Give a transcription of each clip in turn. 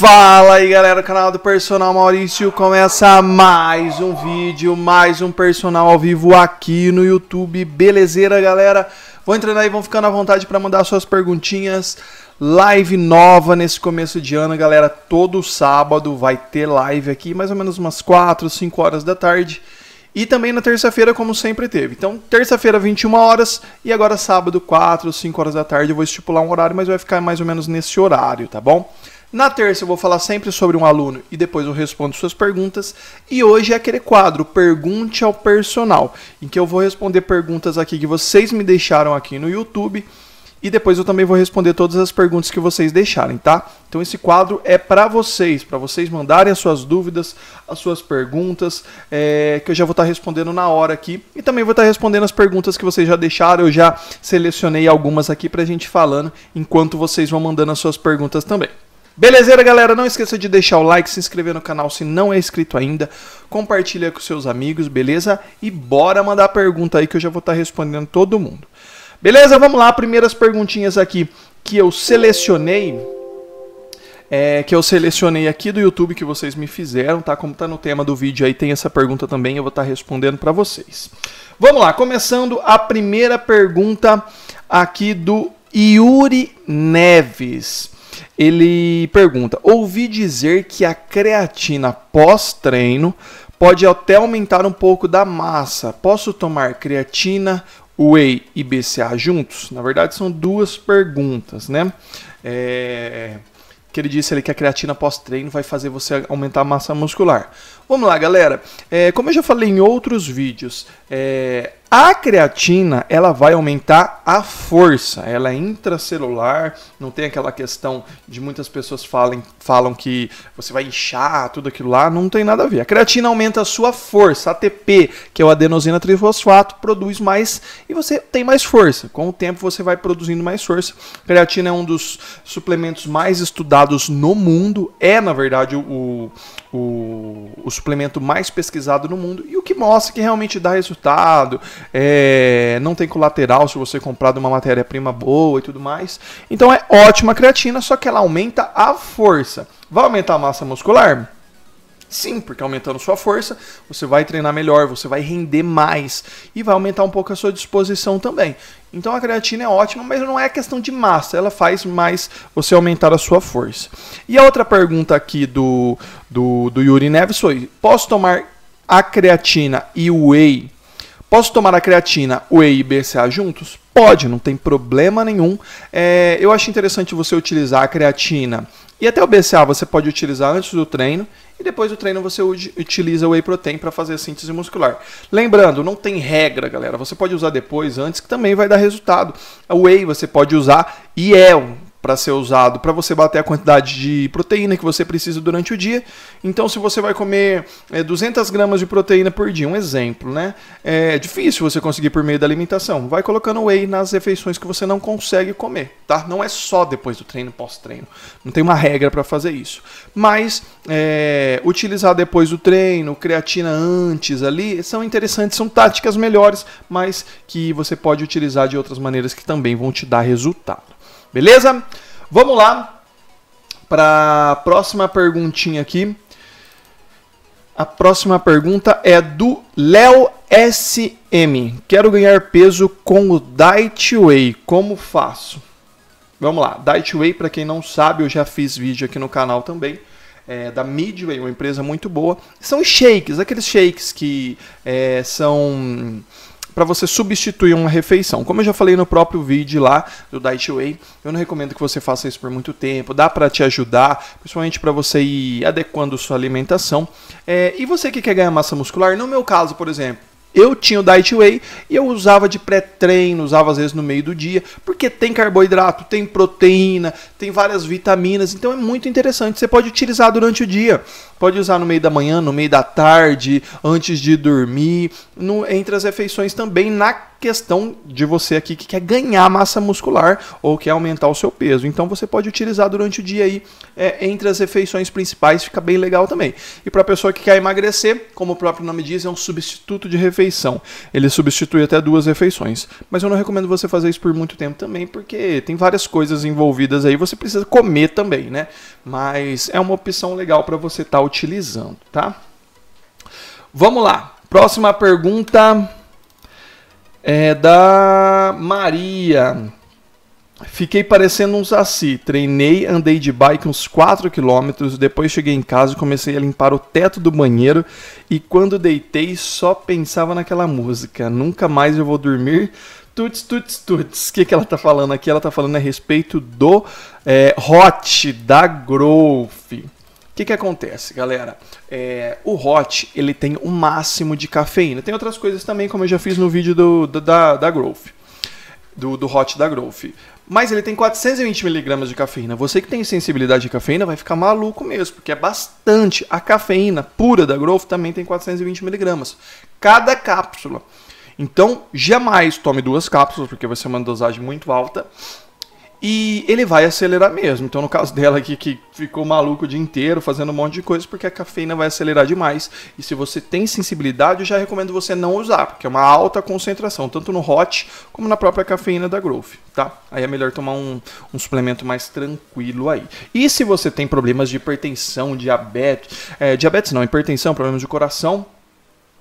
Fala aí galera, canal do Personal Maurício começa mais um vídeo, mais um personal ao vivo aqui no YouTube, belezeira galera? Vão entrando aí, vão ficando à vontade para mandar suas perguntinhas, live nova nesse começo de ano galera, todo sábado vai ter live aqui, mais ou menos umas 4, 5 horas da tarde e também na terça-feira, como sempre teve. Então, terça-feira, 21 horas, e agora sábado, 4, 5 horas da tarde, eu vou estipular um horário, mas vai ficar mais ou menos nesse horário, tá bom? Na terça eu vou falar sempre sobre um aluno e depois eu respondo suas perguntas. E hoje é aquele quadro Pergunte ao Personal, em que eu vou responder perguntas aqui que vocês me deixaram aqui no YouTube e depois eu também vou responder todas as perguntas que vocês deixarem, tá? Então esse quadro é para vocês, para vocês mandarem as suas dúvidas, as suas perguntas, é, que eu já vou estar tá respondendo na hora aqui. E também vou estar tá respondendo as perguntas que vocês já deixaram. Eu já selecionei algumas aqui para a gente falando, enquanto vocês vão mandando as suas perguntas também. Belezeira, galera? Não esqueça de deixar o like, se inscrever no canal se não é inscrito ainda, compartilha com seus amigos, beleza? E bora mandar pergunta aí que eu já vou estar tá respondendo todo mundo. Beleza? Vamos lá, primeiras perguntinhas aqui que eu selecionei. É, que eu selecionei aqui do YouTube que vocês me fizeram, tá? Como tá no tema do vídeo aí, tem essa pergunta também, eu vou estar tá respondendo para vocês. Vamos lá, começando a primeira pergunta aqui do Yuri Neves ele pergunta: ouvi dizer que a creatina pós-treino pode até aumentar um pouco da massa. Posso tomar creatina, whey e BCA juntos? Na verdade, são duas perguntas, né? É, que ele disse ali que a creatina pós-treino vai fazer você aumentar a massa muscular. Vamos lá, galera. É, como eu já falei em outros vídeos, é, a creatina ela vai aumentar a força, ela é intracelular, não tem aquela questão de muitas pessoas falem, falam que você vai inchar, tudo aquilo lá, não tem nada a ver. A creatina aumenta a sua força, ATP, que é o adenosina trifosfato, produz mais e você tem mais força. Com o tempo você vai produzindo mais força. A creatina é um dos suplementos mais estudados no mundo, é na verdade o, o, o suplemento mais pesquisado no mundo e o que mostra que realmente dá resultado é, não tem colateral se você comprar de uma matéria-prima boa e tudo mais. Então é ótima creatina, só que ela aumenta a força. Vai aumentar a massa muscular? Sim, porque aumentando sua força, você vai treinar melhor, você vai render mais e vai aumentar um pouco a sua disposição também. Então a creatina é ótima, mas não é questão de massa, ela faz mais você aumentar a sua força. E a outra pergunta aqui do, do, do Yuri Neves foi: posso tomar a creatina e o whey Posso tomar a creatina, whey e BCA juntos? Pode, não tem problema nenhum. É, eu acho interessante você utilizar a creatina e até o BCA você pode utilizar antes do treino e depois do treino você utiliza o whey protein para fazer a síntese muscular. Lembrando, não tem regra, galera. Você pode usar depois, antes, que também vai dar resultado. O whey você pode usar e é para ser usado para você bater a quantidade de proteína que você precisa durante o dia. Então, se você vai comer é, 200 gramas de proteína por dia, um exemplo, né? É difícil você conseguir por meio da alimentação. Vai colocando whey nas refeições que você não consegue comer, tá? Não é só depois do treino, pós-treino. Não tem uma regra para fazer isso. Mas é, utilizar depois do treino, creatina antes ali, são interessantes, são táticas melhores, mas que você pode utilizar de outras maneiras que também vão te dar resultado. Beleza? Vamos lá para a próxima perguntinha aqui. A próxima pergunta é do Léo SM. Quero ganhar peso com o Diet Whey. Como faço? Vamos lá. Diet Whey, para quem não sabe, eu já fiz vídeo aqui no canal também. É, da Midway, uma empresa muito boa. São shakes, aqueles shakes que é, são para você substituir uma refeição. Como eu já falei no próprio vídeo lá do Diet Way, eu não recomendo que você faça isso por muito tempo. Dá para te ajudar, principalmente para você ir adequando sua alimentação. É, e você que quer ganhar massa muscular, no meu caso, por exemplo, eu tinha o Diet Whey e eu usava de pré-treino, usava às vezes no meio do dia, porque tem carboidrato, tem proteína, tem várias vitaminas, então é muito interessante. Você pode utilizar durante o dia, pode usar no meio da manhã, no meio da tarde, antes de dormir, no, entre as refeições também na questão de você aqui que quer ganhar massa muscular ou quer aumentar o seu peso. Então você pode utilizar durante o dia aí é, entre as refeições principais, fica bem legal também. E para a pessoa que quer emagrecer, como o próprio nome diz, é um substituto de refeição. Ele substitui até duas refeições. Mas eu não recomendo você fazer isso por muito tempo também, porque tem várias coisas envolvidas aí, você precisa comer também, né? Mas é uma opção legal para você estar tá utilizando, tá? Vamos lá. Próxima pergunta é da Maria. Fiquei parecendo um saci. Treinei, andei de bike uns 4 km, depois cheguei em casa e comecei a limpar o teto do banheiro e quando deitei só pensava naquela música. Nunca mais eu vou dormir. Tuts, tuts, tuts. O que, que ela tá falando aqui? Ela tá falando a respeito do é, Hot da Growth. Que, que acontece, galera? É, o hot ele tem um máximo de cafeína. Tem outras coisas também, como eu já fiz no vídeo do, do da, da Growth, do, do hot da Growth. Mas ele tem 420 miligramas de cafeína. Você que tem sensibilidade de cafeína vai ficar maluco mesmo, porque é bastante. A cafeína pura da Growth também tem 420 miligramas. Cada cápsula. Então, jamais tome duas cápsulas, porque vai ser uma dosagem muito alta. E ele vai acelerar mesmo. Então, no caso dela aqui, que ficou maluco o dia inteiro fazendo um monte de coisa, porque a cafeína vai acelerar demais. E se você tem sensibilidade, eu já recomendo você não usar, porque é uma alta concentração, tanto no hot como na própria cafeína da Growth, tá? Aí é melhor tomar um, um suplemento mais tranquilo aí. E se você tem problemas de hipertensão, diabetes, é, diabetes não, hipertensão, problemas de coração,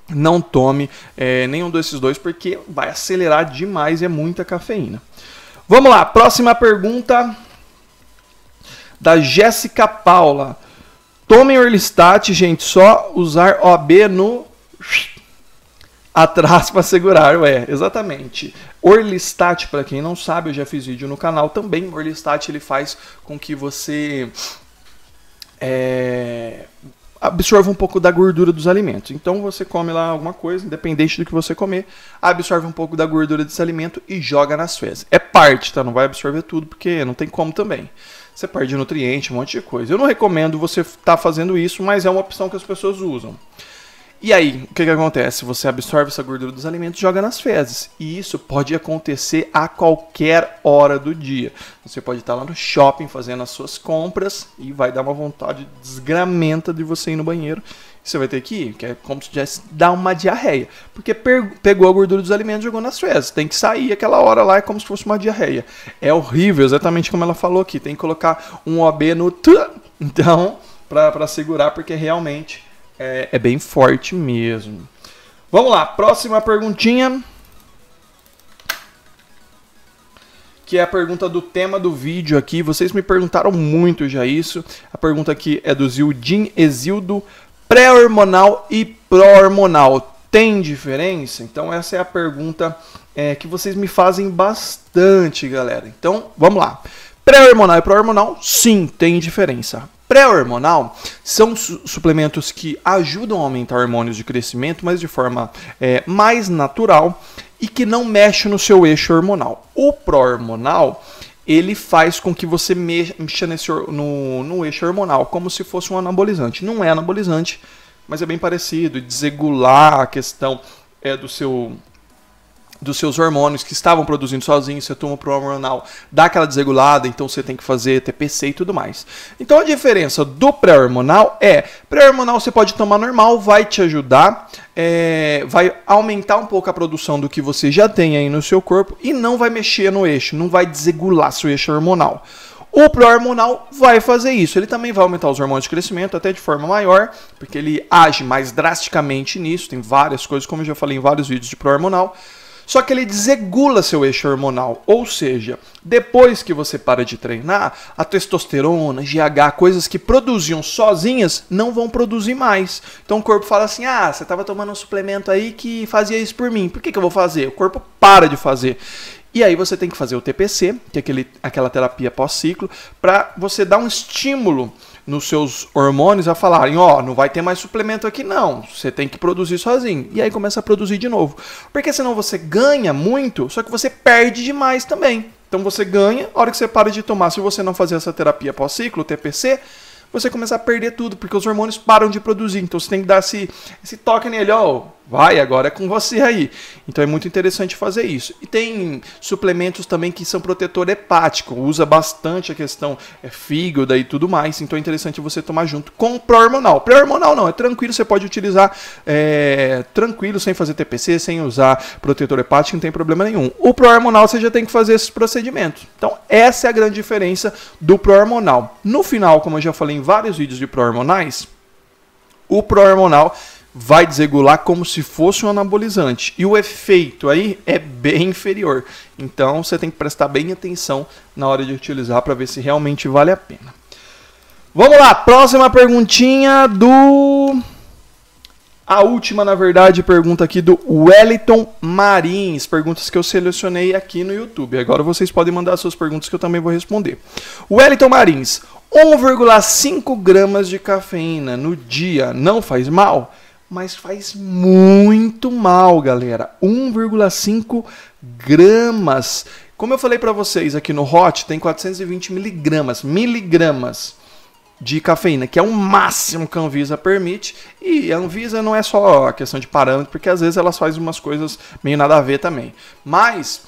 não tome é, nenhum desses dois, porque vai acelerar demais e é muita cafeína. Vamos lá, próxima pergunta da Jéssica Paula. Tomem Orlistat, gente, só usar OB no atrás para segurar, ué, exatamente. Orlistat, para quem não sabe, eu já fiz vídeo no canal também. Orlistat ele faz com que você é, absorve um pouco da gordura dos alimentos. Então você come lá alguma coisa, independente do que você comer, absorve um pouco da gordura desse alimento e joga nas fezes. É parte, tá? Não vai absorver tudo porque não tem como também. Você perde nutriente, um monte de coisa. Eu não recomendo você estar tá fazendo isso, mas é uma opção que as pessoas usam. E aí, o que, que acontece? Você absorve essa gordura dos alimentos e joga nas fezes. E isso pode acontecer a qualquer hora do dia. Você pode estar lá no shopping fazendo as suas compras e vai dar uma vontade desgramenta de você ir no banheiro. Você vai ter que ir, que é como se tivesse dar uma diarreia. Porque pegou a gordura dos alimentos e jogou nas fezes. Tem que sair aquela hora lá, é como se fosse uma diarreia. É horrível, exatamente como ela falou aqui. Tem que colocar um OB no então, para segurar, porque realmente é, é bem forte mesmo. Vamos lá, próxima perguntinha. que é a pergunta do tema do vídeo aqui. Vocês me perguntaram muito já isso. A pergunta aqui é do Zildin Exildo, pré-hormonal e pró-hormonal. Tem diferença? Então essa é a pergunta é, que vocês me fazem bastante, galera. Então, vamos lá. Pré-hormonal e pró-hormonal, sim, tem diferença. Pré-hormonal são su suplementos que ajudam a aumentar hormônios de crescimento, mas de forma é, mais natural e que não mexe no seu eixo hormonal. O pró-hormonal ele faz com que você mexa nesse, no, no eixo hormonal, como se fosse um anabolizante. Não é anabolizante, mas é bem parecido. Desregular a questão é, do seu dos seus hormônios que estavam produzindo sozinhos, toma pro hormonal, dá aquela desregulada, então você tem que fazer TPC e tudo mais. Então a diferença do pré-hormonal é, pré-hormonal você pode tomar normal, vai te ajudar, é, vai aumentar um pouco a produção do que você já tem aí no seu corpo e não vai mexer no eixo, não vai desregular seu eixo hormonal. O pró-hormonal vai fazer isso. Ele também vai aumentar os hormônios de crescimento até de forma maior, porque ele age mais drasticamente nisso. Tem várias coisas, como eu já falei em vários vídeos de pró-hormonal. Só que ele desregula seu eixo hormonal, ou seja, depois que você para de treinar, a testosterona, GH, coisas que produziam sozinhas, não vão produzir mais. Então o corpo fala assim: ah, você estava tomando um suplemento aí que fazia isso por mim, por que, que eu vou fazer? O corpo para de fazer. E aí você tem que fazer o TPC, que é aquele, aquela terapia pós-ciclo, para você dar um estímulo nos seus hormônios a falarem, ó, oh, não vai ter mais suplemento aqui não, você tem que produzir sozinho. E aí começa a produzir de novo. Porque senão você ganha muito, só que você perde demais também. Então você ganha, a hora que você para de tomar, se você não fazer essa terapia pós-ciclo, TPC, você começa a perder tudo, porque os hormônios param de produzir. Então você tem que dar esse, esse toque nele, ó, Vai, agora é com você aí. Então é muito interessante fazer isso. E tem suplementos também que são protetor hepático, usa bastante a questão é, fígado e tudo mais. Então é interessante você tomar junto com o pró-hormonal. Pró-hormonal não, é tranquilo, você pode utilizar é, tranquilo, sem fazer TPC, sem usar protetor hepático, não tem problema nenhum. O pró-hormonal você já tem que fazer esses procedimentos. Então essa é a grande diferença do pró-hormonal. No final, como eu já falei em vários vídeos de pró-hormonais, o pró-hormonal vai desregular como se fosse um anabolizante. E o efeito aí é bem inferior. Então você tem que prestar bem atenção na hora de utilizar para ver se realmente vale a pena. Vamos lá, próxima perguntinha do. A última, na verdade, pergunta aqui do Wellington Marins. Perguntas que eu selecionei aqui no YouTube. Agora vocês podem mandar suas perguntas que eu também vou responder. Wellington Marins, 1,5 gramas de cafeína no dia não faz mal? Mas faz muito mal, galera. 1,5 gramas. Como eu falei para vocês aqui no Hot, tem 420 miligramas, miligramas de cafeína, que é o máximo que a Anvisa permite. E a Anvisa não é só a questão de parâmetro, porque às vezes elas fazem umas coisas meio nada a ver também. Mas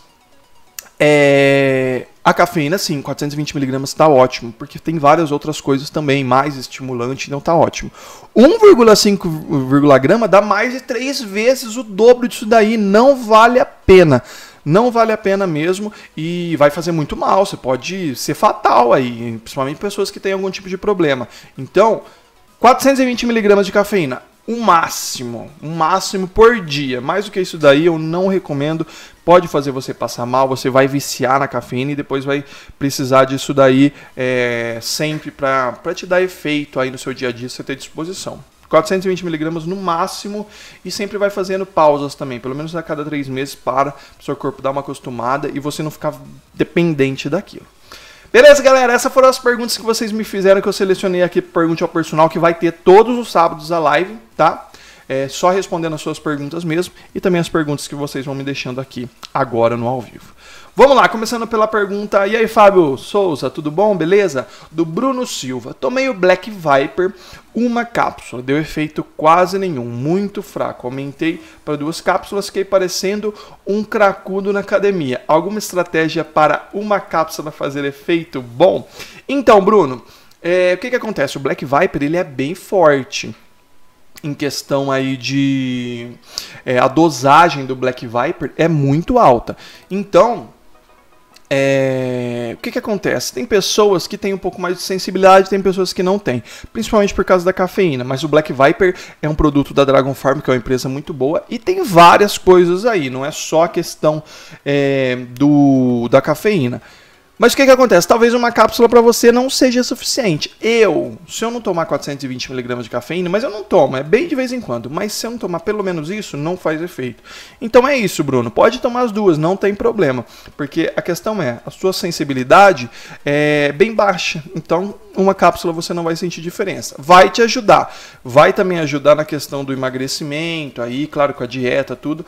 é, a cafeína, sim, 420mg está ótimo, porque tem várias outras coisas também, mais estimulante, então está ótimo. 1,5 grama dá mais de 3 vezes o dobro disso daí, não vale a pena. Não vale a pena mesmo e vai fazer muito mal, você pode ser fatal aí, principalmente pessoas que têm algum tipo de problema. Então, 420mg de cafeína, o máximo, o máximo por dia. Mais do que isso daí eu não recomendo. Pode fazer você passar mal, você vai viciar na cafeína e depois vai precisar disso daí é, sempre para te dar efeito aí no seu dia a dia, você ter disposição. 420mg no máximo e sempre vai fazendo pausas também, pelo menos a cada três meses para o seu corpo dar uma acostumada e você não ficar dependente daquilo. Beleza, galera? Essas foram as perguntas que vocês me fizeram, que eu selecionei aqui Pergunte ao Personal, que vai ter todos os sábados a live, tá? É só respondendo as suas perguntas mesmo e também as perguntas que vocês vão me deixando aqui agora no ao vivo. Vamos lá, começando pela pergunta. E aí, Fábio Souza, tudo bom? Beleza? Do Bruno Silva. Tomei o Black Viper, uma cápsula, deu efeito quase nenhum, muito fraco. Aumentei para duas cápsulas, fiquei parecendo um cracudo na academia. Alguma estratégia para uma cápsula fazer efeito bom? Então, Bruno, é, o que, que acontece? O Black Viper ele é bem forte em questão aí de é, a dosagem do Black Viper é muito alta. Então é... O que, que acontece? Tem pessoas que têm um pouco mais de sensibilidade, tem pessoas que não têm, principalmente por causa da cafeína. Mas o Black Viper é um produto da Dragon Farm, que é uma empresa muito boa, e tem várias coisas aí, não é só a questão é, do, da cafeína. Mas o que, que acontece? Talvez uma cápsula para você não seja suficiente. Eu, se eu não tomar 420mg de cafeína, mas eu não tomo, é bem de vez em quando, mas se eu não tomar pelo menos isso, não faz efeito. Então é isso, Bruno. Pode tomar as duas, não tem problema. Porque a questão é, a sua sensibilidade é bem baixa. Então, uma cápsula você não vai sentir diferença. Vai te ajudar. Vai também ajudar na questão do emagrecimento, aí, claro, com a dieta, tudo,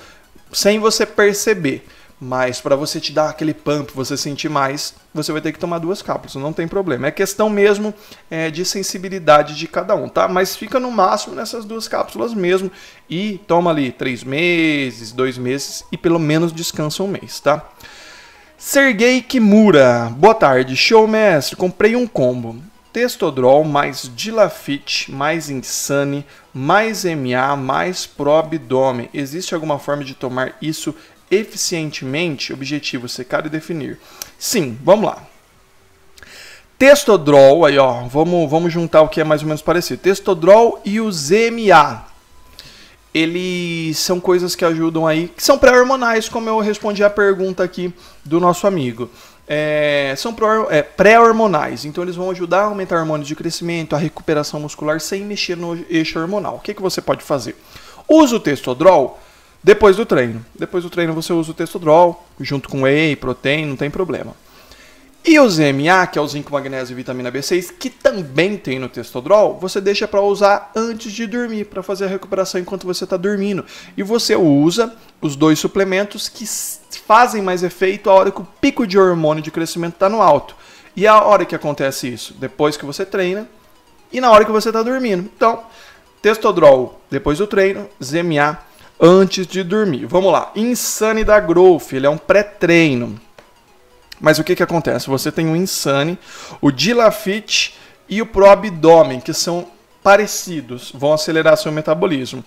sem você perceber. Mas para você te dar aquele pump, você sentir mais, você vai ter que tomar duas cápsulas, não tem problema. É questão mesmo é, de sensibilidade de cada um, tá? Mas fica no máximo nessas duas cápsulas mesmo e toma ali três meses, dois meses e pelo menos descansa um mês, tá? Sergei Kimura, boa tarde, show mestre, comprei um combo. Testodrol mais Dilafit mais Insane mais MA mais Pro Abdômen. Existe alguma forma de tomar isso eficientemente, objetivo, secar e definir. Sim, vamos lá. Testodrol, aí ó, vamos, vamos juntar o que é mais ou menos parecido. Testodrol e o ZMA. Eles são coisas que ajudam aí, que são pré-hormonais, como eu respondi a pergunta aqui do nosso amigo. É, são é, pré-hormonais, então eles vão ajudar a aumentar hormônios de crescimento, a recuperação muscular sem mexer no eixo hormonal. O que, que você pode fazer? Usa o testodrol depois do treino. Depois do treino você usa o Testodrol, junto com whey, protein, não tem problema. E o ZMA, que é o zinco, magnésio e vitamina B6, que também tem no Testodrol, você deixa para usar antes de dormir, para fazer a recuperação enquanto você está dormindo. E você usa os dois suplementos que fazem mais efeito a hora que o pico de hormônio de crescimento está no alto. E a hora que acontece isso? Depois que você treina e na hora que você está dormindo. Então, Testodrol depois do treino, ZMA antes de dormir. Vamos lá. Insane da Growth, ele é um pré-treino. Mas o que, que acontece? Você tem o Insane, o Dilafit e o Pro Abdomen, que são parecidos, vão acelerar seu metabolismo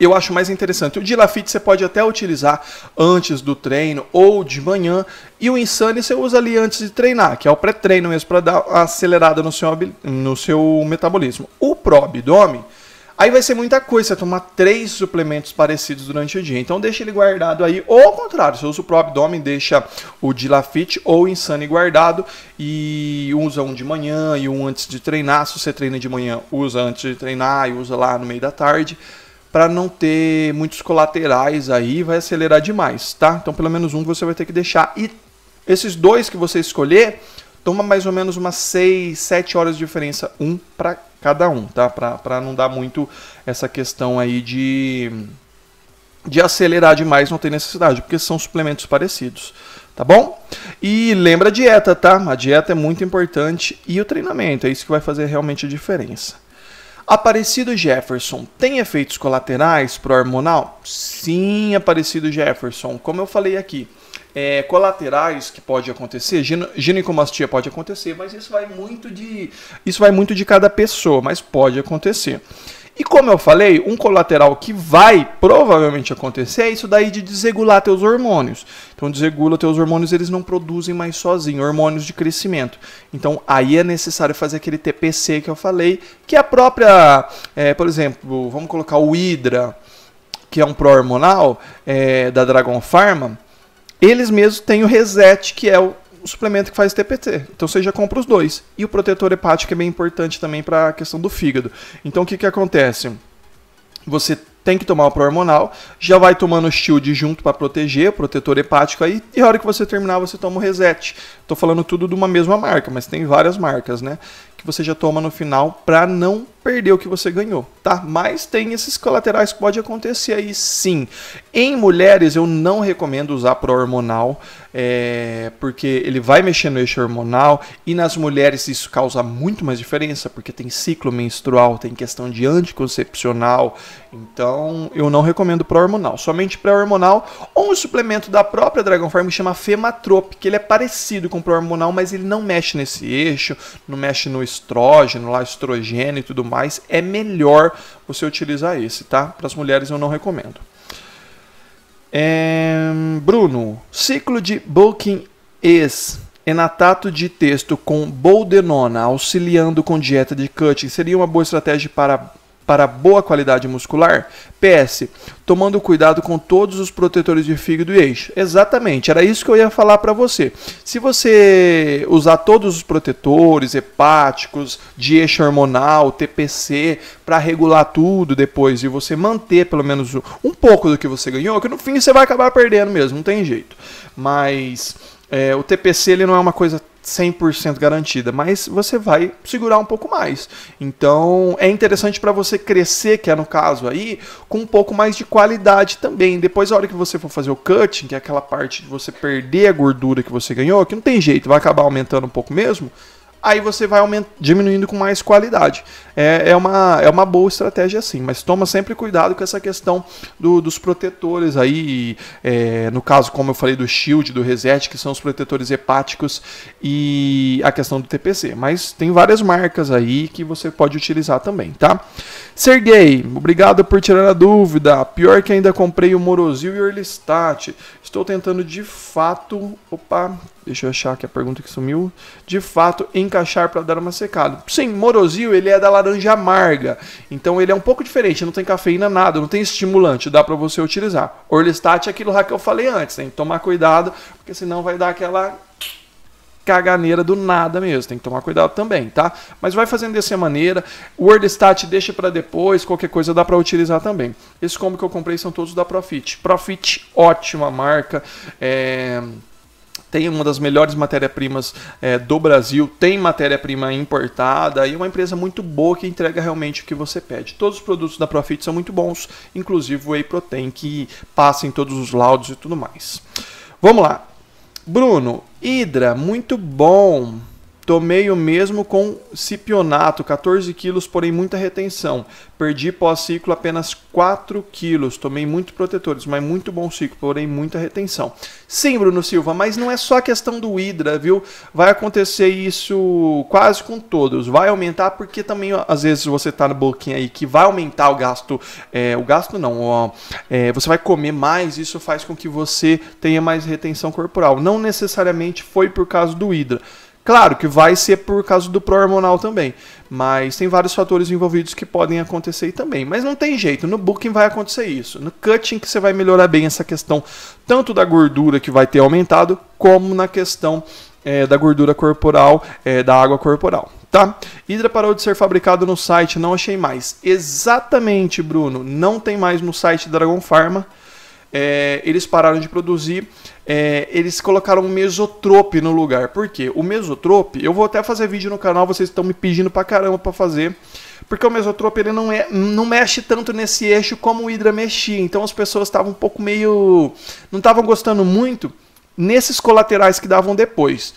eu acho mais interessante. O Dilafit você pode até utilizar antes do treino ou de manhã, e o Insane você usa ali antes de treinar, que é o pré-treino mesmo para dar acelerada no seu, no seu metabolismo. O Pro Abdômen, aí vai ser muita coisa, você tomar três suplementos parecidos durante o dia. Então deixa ele guardado aí, ou ao contrário, você usa o Pro Abdômen, deixa o Dilafit ou o Insane guardado e usa um de manhã e um antes de treinar. Se você treina de manhã, usa antes de treinar e usa lá no meio da tarde para não ter muitos colaterais aí, vai acelerar demais, tá? Então pelo menos um você vai ter que deixar. E esses dois que você escolher, toma mais ou menos umas 6, 7 horas de diferença, um para cada um, tá? Para não dar muito essa questão aí de, de acelerar demais, não tem necessidade, porque são suplementos parecidos, tá bom? E lembra a dieta, tá? A dieta é muito importante e o treinamento, é isso que vai fazer realmente a diferença. Aparecido Jefferson tem efeitos colaterais pro hormonal? Sim, Aparecido Jefferson. Como eu falei aqui, é, colaterais que pode acontecer, ginecomastia pode acontecer, mas isso vai muito de isso vai muito de cada pessoa, mas pode acontecer. E como eu falei, um colateral que vai provavelmente acontecer é isso daí de desregular teus hormônios. Então desregula teus hormônios, eles não produzem mais sozinho, hormônios de crescimento. Então aí é necessário fazer aquele TPC que eu falei, que é a própria, é, por exemplo, vamos colocar o Hydra, que é um pró-hormonal é, da Dragon Pharma, eles mesmos têm o Reset, que é o suplemento que faz TPT. Então você já compra os dois. E o protetor hepático é bem importante também para a questão do fígado. Então o que, que acontece? Você tem que tomar o pró-hormonal, já vai tomando o shield junto para proteger, o protetor hepático aí, e a hora que você terminar você toma o reset. Estou falando tudo de uma mesma marca, mas tem várias marcas, né? Que você já toma no final para não perder o que você ganhou, tá? Mas tem esses colaterais que pode acontecer aí sim. Em mulheres eu não recomendo usar pró-hormonal, é, porque ele vai mexer no eixo hormonal e nas mulheres isso causa muito mais diferença, porque tem ciclo menstrual, tem questão de anticoncepcional, então eu não recomendo pró-hormonal, somente pré-hormonal ou um suplemento da própria Dragon Farm que chama Fematrop, que ele é parecido com pró-hormonal, mas ele não mexe nesse eixo, não mexe no estrógeno, lá estrogênio e tudo mais é melhor você utilizar esse, tá? Para as mulheres eu não recomendo. É, Bruno, ciclo de Bulking is enatato de texto com boldenona auxiliando com dieta de cutting seria uma boa estratégia para para boa qualidade muscular? PS, tomando cuidado com todos os protetores de fígado e eixo. Exatamente, era isso que eu ia falar para você. Se você usar todos os protetores hepáticos, de eixo hormonal, TPC, para regular tudo depois e você manter pelo menos um pouco do que você ganhou, que no fim você vai acabar perdendo mesmo, não tem jeito. Mas é, o TPC ele não é uma coisa 100% garantida, mas você vai segurar um pouco mais. Então é interessante para você crescer, que é no caso aí, com um pouco mais de qualidade também. Depois, a hora que você for fazer o cutting, que é aquela parte de você perder a gordura que você ganhou, que não tem jeito, vai acabar aumentando um pouco mesmo aí você vai diminuindo com mais qualidade. É, é, uma, é uma boa estratégia assim, mas toma sempre cuidado com essa questão do, dos protetores aí, é, no caso, como eu falei, do Shield, do Reset, que são os protetores hepáticos e a questão do TPC. Mas tem várias marcas aí que você pode utilizar também, tá? Sergei, obrigado por tirar a dúvida. Pior que ainda comprei o Morosil e o Orlistat. Estou tentando de fato. Opa, deixa eu achar que a pergunta que sumiu. De fato, encaixar para dar uma secada. Sim, Morosil ele é da laranja amarga. Então ele é um pouco diferente. Não tem cafeína, nada. Não tem estimulante. Dá para você utilizar. Orlistat é aquilo lá que eu falei antes. Tem que tomar cuidado, porque senão vai dar aquela caganeira do nada mesmo. Tem que tomar cuidado também, tá? Mas vai fazendo dessa maneira. O WordStat deixa para depois, qualquer coisa dá para utilizar também. Esses combo que eu comprei são todos da Profit. Profit, ótima marca. É tem uma das melhores matérias-primas é, do Brasil, tem matéria-prima importada e uma empresa muito boa que entrega realmente o que você pede. Todos os produtos da Profit são muito bons, inclusive o Whey Protein, que passa em todos os laudos e tudo mais. Vamos lá. Bruno, Hydra, muito bom. Tomei o mesmo com cipionato, 14 quilos, porém muita retenção. Perdi pós-ciclo apenas 4 quilos. Tomei muitos protetores, mas muito bom ciclo, porém muita retenção. Sim, Bruno Silva, mas não é só questão do Hidra, viu? Vai acontecer isso quase com todos. Vai aumentar porque também, às vezes, você tá no boquinha aí que vai aumentar o gasto. É, o gasto não, ó, é, você vai comer mais, isso faz com que você tenha mais retenção corporal. Não necessariamente foi por causa do Hidra. Claro que vai ser por causa do pró-hormonal também, mas tem vários fatores envolvidos que podem acontecer também. Mas não tem jeito, no booking vai acontecer isso. No cutting que você vai melhorar bem essa questão, tanto da gordura que vai ter aumentado, como na questão é, da gordura corporal, é, da água corporal. Tá? Hidra parou de ser fabricado no site, não achei mais. Exatamente, Bruno, não tem mais no site da Dragon Pharma. É, eles pararam de produzir é, eles colocaram um mesotrope no lugar. Por quê? O mesotrope, eu vou até fazer vídeo no canal, vocês estão me pedindo pra caramba pra fazer. Porque o mesotrope ele não, é, não mexe tanto nesse eixo como o Hydra mexia. Então as pessoas estavam um pouco meio. não estavam gostando muito nesses colaterais que davam depois.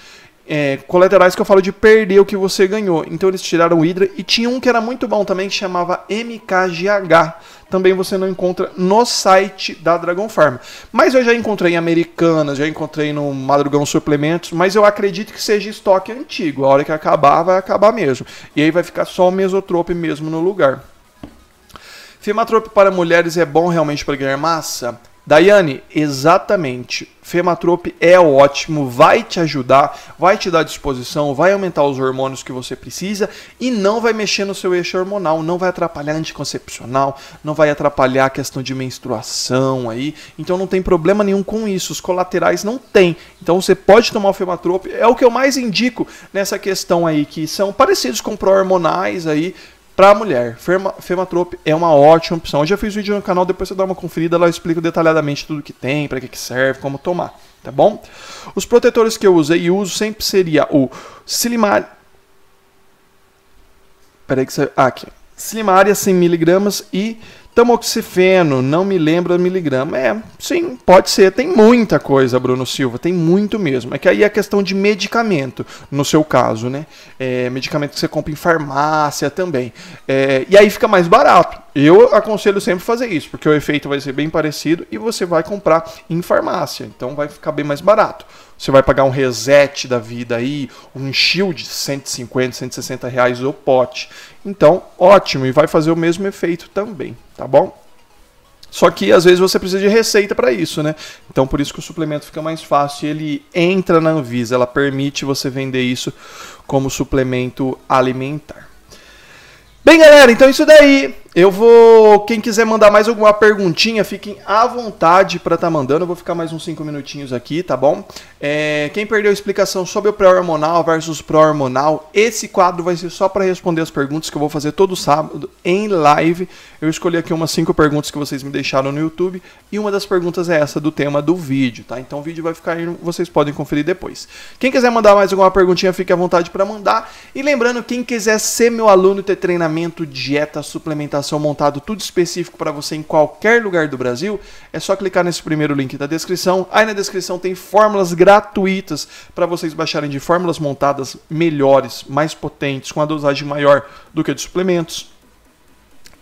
É, colaterais que eu falo de perder o que você ganhou. Então eles tiraram o Hydra e tinha um que era muito bom também que chamava MKGH também você não encontra no site da Dragon Farm. Mas eu já encontrei em Americanas, já encontrei no Madrugão Suplementos, mas eu acredito que seja estoque antigo. A hora que acabar, vai acabar mesmo. E aí vai ficar só o Mesotrope mesmo no lugar. Fematrope para mulheres é bom realmente para ganhar massa? Daiane, exatamente. Fematrope é ótimo, vai te ajudar, vai te dar disposição, vai aumentar os hormônios que você precisa e não vai mexer no seu eixo hormonal, não vai atrapalhar anticoncepcional, não vai atrapalhar a questão de menstruação aí. Então não tem problema nenhum com isso. Os colaterais não tem. Então você pode tomar o Fematrope, é o que eu mais indico nessa questão aí que são parecidos com pró-hormonais aí, para a mulher, Fematrope é uma ótima opção. Eu já fiz vídeo no canal, depois você dá uma conferida, lá eu explico detalhadamente tudo que tem, para que, que serve, como tomar, tá bom? Os protetores que eu usei e uso sempre seria o Silimar... Peraí que você... Ah, aqui. Silimaria 100mg e Tamoxifeno, não me lembra miligrama. É, sim, pode ser. Tem muita coisa, Bruno Silva, tem muito mesmo. É que aí é questão de medicamento, no seu caso, né? É, medicamento que você compra em farmácia também. É, e aí fica mais barato. Eu aconselho sempre fazer isso, porque o efeito vai ser bem parecido e você vai comprar em farmácia. Então vai ficar bem mais barato. Você vai pagar um reset da vida aí, um shield de 150, 160 reais o pote. Então, ótimo, e vai fazer o mesmo efeito também, tá bom? Só que às vezes você precisa de receita para isso, né? Então por isso que o suplemento fica mais fácil. Ele entra na Anvisa, ela permite você vender isso como suplemento alimentar. Bem, galera, então isso daí. Eu vou. Quem quiser mandar mais alguma perguntinha, fiquem à vontade para estar tá mandando. Eu vou ficar mais uns 5 minutinhos aqui, tá bom? É, quem perdeu a explicação sobre o pré-hormonal versus pró-hormonal, esse quadro vai ser só para responder as perguntas que eu vou fazer todo sábado em live. Eu escolhi aqui umas 5 perguntas que vocês me deixaram no YouTube e uma das perguntas é essa do tema do vídeo, tá? Então o vídeo vai ficar aí, vocês podem conferir depois. Quem quiser mandar mais alguma perguntinha, fique à vontade para mandar. E lembrando, quem quiser ser meu aluno, ter treinamento, dieta, suplementação alimentação montado tudo específico para você em qualquer lugar do Brasil, é só clicar nesse primeiro link da descrição. Aí na descrição tem fórmulas gratuitas para vocês baixarem de fórmulas montadas melhores, mais potentes, com a dosagem maior do que de suplementos.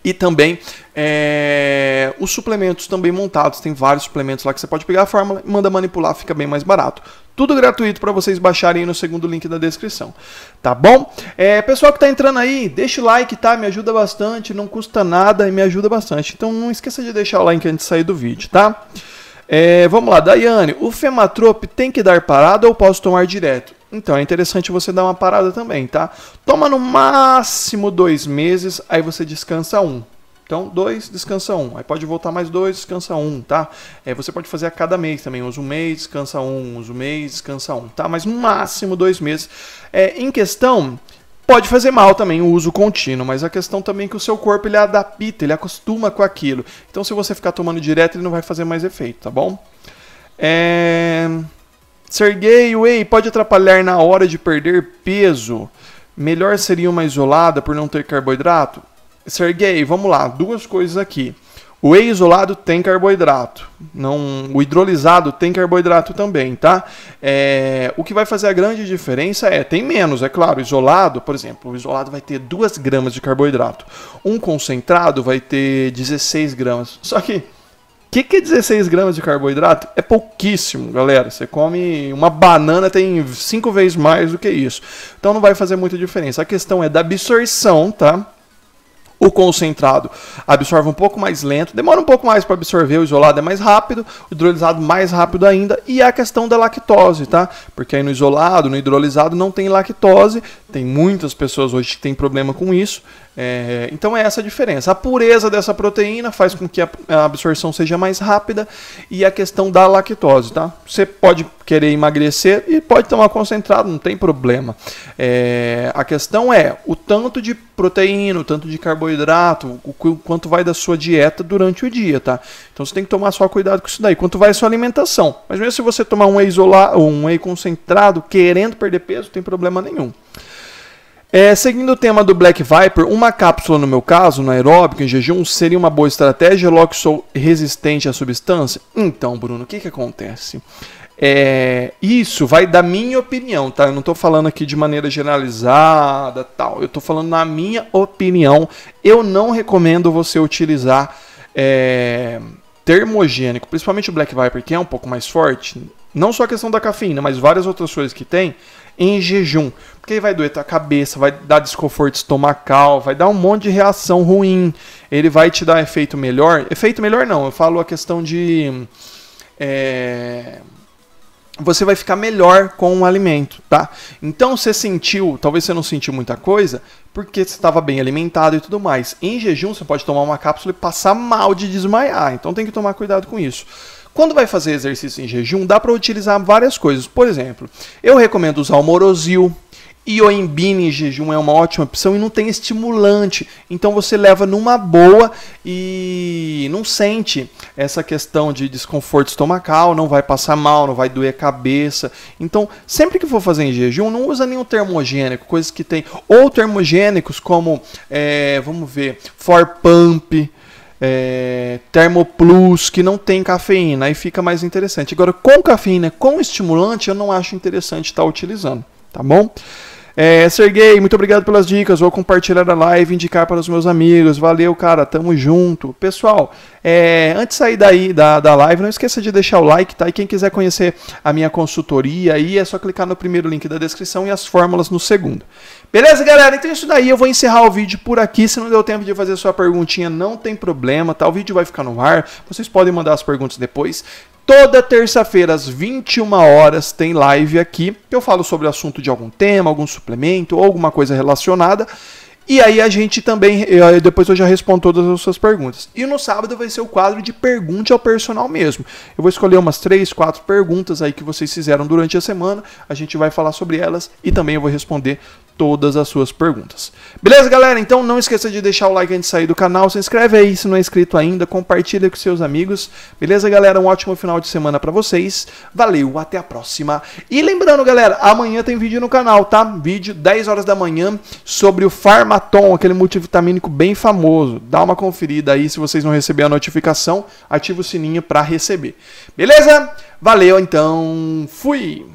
E também é, os suplementos também montados, tem vários suplementos lá que você pode pegar a fórmula e manda manipular, fica bem mais barato. Tudo gratuito para vocês baixarem no segundo link da descrição. Tá bom? É, pessoal que está entrando aí, deixa o like, tá? Me ajuda bastante, não custa nada e me ajuda bastante. Então não esqueça de deixar o like antes de sair do vídeo, tá? É, vamos lá, Daiane, o Fematrop tem que dar parada ou posso tomar direto? Então é interessante você dar uma parada também, tá? Toma no máximo dois meses, aí você descansa um. Então, dois, descansa um. Aí pode voltar mais dois, descansa um, tá? É, você pode fazer a cada mês também. Usa um mês, descansa um. Usa um mês, descansa um, tá? Mas no máximo dois meses. É, em questão, pode fazer mal também o uso contínuo, mas a questão também é que o seu corpo ele adapta, ele acostuma com aquilo. Então, se você ficar tomando direto, ele não vai fazer mais efeito, tá bom? É... Sergei, whey pode atrapalhar na hora de perder peso? Melhor seria uma isolada por não ter carboidrato? Sergei, vamos lá, duas coisas aqui. O whey isolado tem carboidrato, não, o hidrolisado tem carboidrato também, tá? É, o que vai fazer a grande diferença é, tem menos, é claro, isolado, por exemplo, o isolado vai ter 2 gramas de carboidrato, um concentrado vai ter 16 gramas, só que o que, que é 16 gramas de carboidrato? É pouquíssimo, galera. Você come uma banana, tem 5 vezes mais do que isso. Então não vai fazer muita diferença. A questão é da absorção, tá? O concentrado absorve um pouco mais lento, demora um pouco mais para absorver, o isolado é mais rápido, o hidrolisado mais rápido ainda, e a questão da lactose, tá? Porque aí no isolado, no hidrolisado não tem lactose, tem muitas pessoas hoje que têm problema com isso, é, então é essa a diferença. A pureza dessa proteína faz com que a absorção seja mais rápida e a questão da lactose, tá? Você pode querer emagrecer e pode tomar concentrado, não tem problema. É, a questão é o tanto de proteína, o tanto de carboidrato, o quanto vai da sua dieta durante o dia, tá? Então você tem que tomar só cuidado com isso daí. Quanto vai a sua alimentação. Mas mesmo se você tomar um whey isolado, um whey concentrado, querendo perder peso, não tem problema nenhum. É, seguindo o tema do Black Viper, uma cápsula no meu caso, no aeróbico, em jejum, seria uma boa estratégia, logo que sou resistente à substância? Então, Bruno, o que, que acontece? É, isso vai da minha opinião, tá? Eu não estou falando aqui de maneira generalizada, tal. Eu estou falando na minha opinião. Eu não recomendo você utilizar é, termogênico, principalmente o Black Viper, que é um pouco mais forte. Não só a questão da cafeína, mas várias outras coisas que tem em jejum. Porque vai doer tua cabeça, vai dar desconforto estomacal, vai dar um monte de reação ruim. Ele vai te dar efeito melhor. Efeito melhor não, eu falo a questão de. É, você vai ficar melhor com o alimento, tá? Então você sentiu, talvez você não sentiu muita coisa, porque você estava bem alimentado e tudo mais. Em jejum você pode tomar uma cápsula e passar mal de desmaiar, então tem que tomar cuidado com isso. Quando vai fazer exercício em jejum, dá para utilizar várias coisas. Por exemplo, eu recomendo usar o Morosil. Ioimbine em jejum é uma ótima opção e não tem estimulante. Então você leva numa boa e não sente essa questão de desconforto estomacal, não vai passar mal, não vai doer a cabeça. Então, sempre que for fazer em jejum, não usa nenhum termogênico, coisas que tem. Ou termogênicos como, é, vamos ver, For Pump é, Termoplus, que não tem cafeína, aí fica mais interessante. Agora, com cafeína, com estimulante, eu não acho interessante estar utilizando, tá bom? É, Serguei, muito obrigado pelas dicas. Vou compartilhar a live indicar para os meus amigos. Valeu, cara. Tamo junto. Pessoal, é, antes de sair daí da, da live, não esqueça de deixar o like, tá? E quem quiser conhecer a minha consultoria aí, é só clicar no primeiro link da descrição e as fórmulas no segundo. Beleza, galera? Então é isso daí. Eu vou encerrar o vídeo por aqui. Se não deu tempo de fazer sua perguntinha, não tem problema, tá? O vídeo vai ficar no ar. Vocês podem mandar as perguntas depois. Toda terça-feira, às 21 horas, tem live aqui. Eu falo sobre o assunto de algum tema, algum suplemento ou alguma coisa relacionada. E aí a gente também, depois eu já respondo todas as suas perguntas. E no sábado vai ser o quadro de pergunte ao personal mesmo. Eu vou escolher umas três, quatro perguntas aí que vocês fizeram durante a semana. A gente vai falar sobre elas e também eu vou responder todas as suas perguntas. Beleza, galera? Então não esqueça de deixar o like antes de sair do canal, se inscreve aí se não é inscrito ainda, compartilha com seus amigos. Beleza, galera? Um ótimo final de semana para vocês. Valeu, até a próxima. E lembrando, galera, amanhã tem vídeo no canal, tá? Vídeo 10 horas da manhã sobre o Farmaton, aquele multivitamínico bem famoso. Dá uma conferida aí se vocês não receberam a notificação, ativa o sininho para receber. Beleza? Valeu, então. Fui.